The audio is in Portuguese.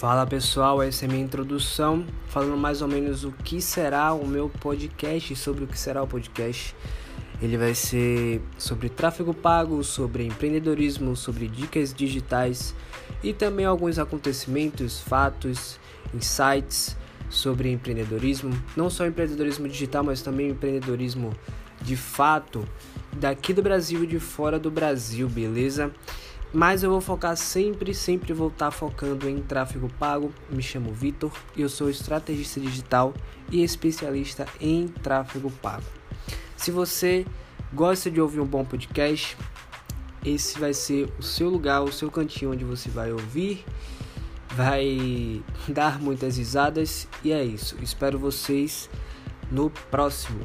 Fala pessoal, essa é minha introdução, falando mais ou menos o que será o meu podcast, sobre o que será o podcast. Ele vai ser sobre tráfego pago, sobre empreendedorismo, sobre dicas digitais e também alguns acontecimentos, fatos, insights sobre empreendedorismo, não só empreendedorismo digital, mas também empreendedorismo de fato daqui do Brasil e de fora do Brasil, beleza? Mas eu vou focar sempre, sempre vou estar focando em tráfego pago. Me chamo Vitor eu sou estrategista digital e especialista em tráfego pago. Se você gosta de ouvir um bom podcast, esse vai ser o seu lugar, o seu cantinho onde você vai ouvir, vai dar muitas risadas e é isso. Espero vocês no próximo.